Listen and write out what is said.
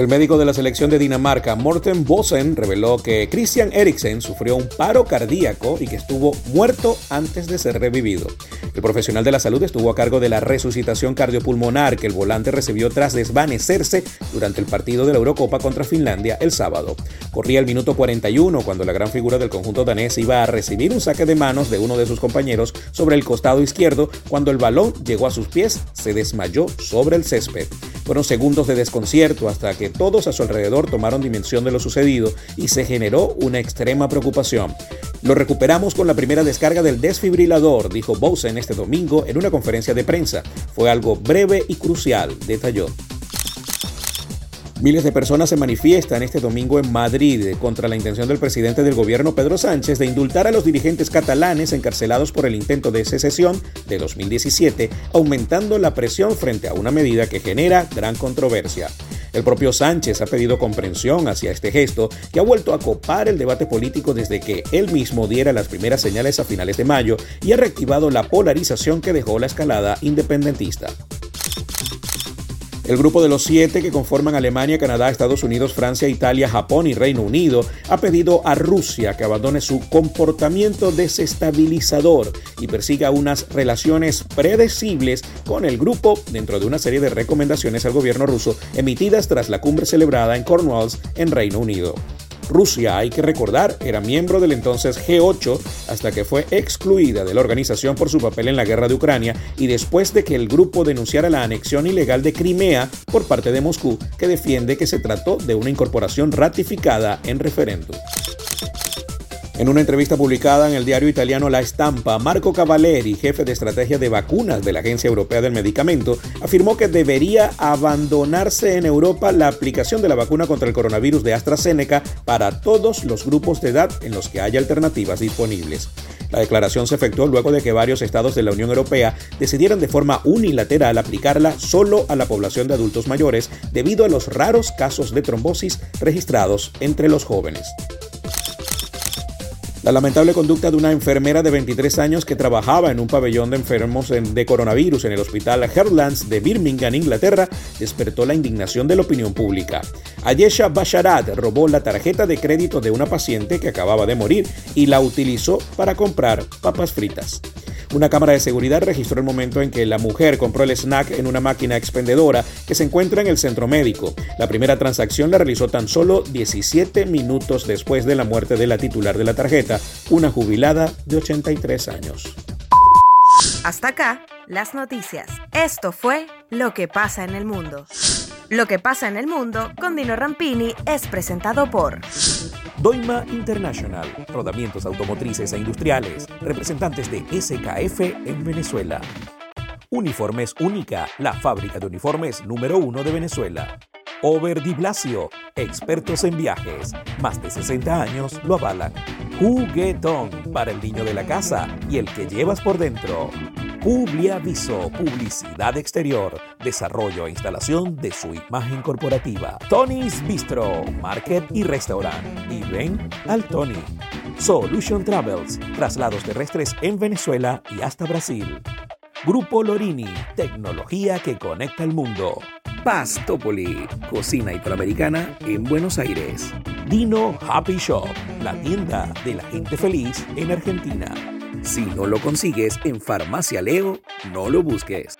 El médico de la selección de Dinamarca, Morten Bosen, reveló que Christian Eriksen sufrió un paro cardíaco y que estuvo muerto antes de ser revivido. El profesional de la salud estuvo a cargo de la resucitación cardiopulmonar que el volante recibió tras desvanecerse durante el partido de la Eurocopa contra Finlandia el sábado. Corría el minuto 41 cuando la gran figura del conjunto danés iba a recibir un saque de manos de uno de sus compañeros sobre el costado izquierdo. Cuando el balón llegó a sus pies, se desmayó sobre el césped. Fueron segundos de desconcierto hasta que todos a su alrededor tomaron dimensión de lo sucedido y se generó una extrema preocupación. Lo recuperamos con la primera descarga del desfibrilador, dijo Bosen este domingo en una conferencia de prensa. Fue algo breve y crucial, detalló. Miles de personas se manifiestan este domingo en Madrid contra la intención del presidente del gobierno Pedro Sánchez de indultar a los dirigentes catalanes encarcelados por el intento de secesión de 2017, aumentando la presión frente a una medida que genera gran controversia. El propio Sánchez ha pedido comprensión hacia este gesto que ha vuelto a copar el debate político desde que él mismo diera las primeras señales a finales de mayo y ha reactivado la polarización que dejó la escalada independentista. El grupo de los siete que conforman Alemania, Canadá, Estados Unidos, Francia, Italia, Japón y Reino Unido ha pedido a Rusia que abandone su comportamiento desestabilizador y persiga unas relaciones predecibles con el grupo dentro de una serie de recomendaciones al gobierno ruso emitidas tras la cumbre celebrada en Cornwalls, en Reino Unido. Rusia, hay que recordar, era miembro del entonces G8 hasta que fue excluida de la organización por su papel en la guerra de Ucrania y después de que el grupo denunciara la anexión ilegal de Crimea por parte de Moscú, que defiende que se trató de una incorporación ratificada en referéndum. En una entrevista publicada en el diario italiano La Estampa, Marco Cavalleri, jefe de estrategia de vacunas de la Agencia Europea del Medicamento, afirmó que debería abandonarse en Europa la aplicación de la vacuna contra el coronavirus de AstraZeneca para todos los grupos de edad en los que haya alternativas disponibles. La declaración se efectuó luego de que varios estados de la Unión Europea decidieran de forma unilateral aplicarla solo a la población de adultos mayores debido a los raros casos de trombosis registrados entre los jóvenes. La lamentable conducta de una enfermera de 23 años que trabajaba en un pabellón de enfermos de coronavirus en el hospital Heartlands de Birmingham, Inglaterra, despertó la indignación de la opinión pública. Ayesha Basharat robó la tarjeta de crédito de una paciente que acababa de morir y la utilizó para comprar papas fritas. Una cámara de seguridad registró el momento en que la mujer compró el snack en una máquina expendedora que se encuentra en el centro médico. La primera transacción la realizó tan solo 17 minutos después de la muerte de la titular de la tarjeta, una jubilada de 83 años. Hasta acá, las noticias. Esto fue Lo que pasa en el mundo. Lo que pasa en el mundo con Dino Rampini es presentado por Doima International, rodamientos automotrices e industriales, representantes de SKF en Venezuela. Uniformes Única, la fábrica de uniformes número uno de Venezuela. Over Di Blasio, expertos en viajes, más de 60 años lo avalan. Juguetón, para el niño de la casa y el que llevas por dentro. Publiaviso, publicidad exterior, desarrollo e instalación de su imagen corporativa. Tony's Bistro, market y restaurant. Y ven al Tony. Solution Travels, traslados terrestres en Venezuela y hasta Brasil. Grupo Lorini, tecnología que conecta el mundo. Pastopoli, cocina italoamericana en Buenos Aires. Dino Happy Shop, la tienda de la gente feliz en Argentina. Si no lo consigues en Farmacia Leo, no lo busques.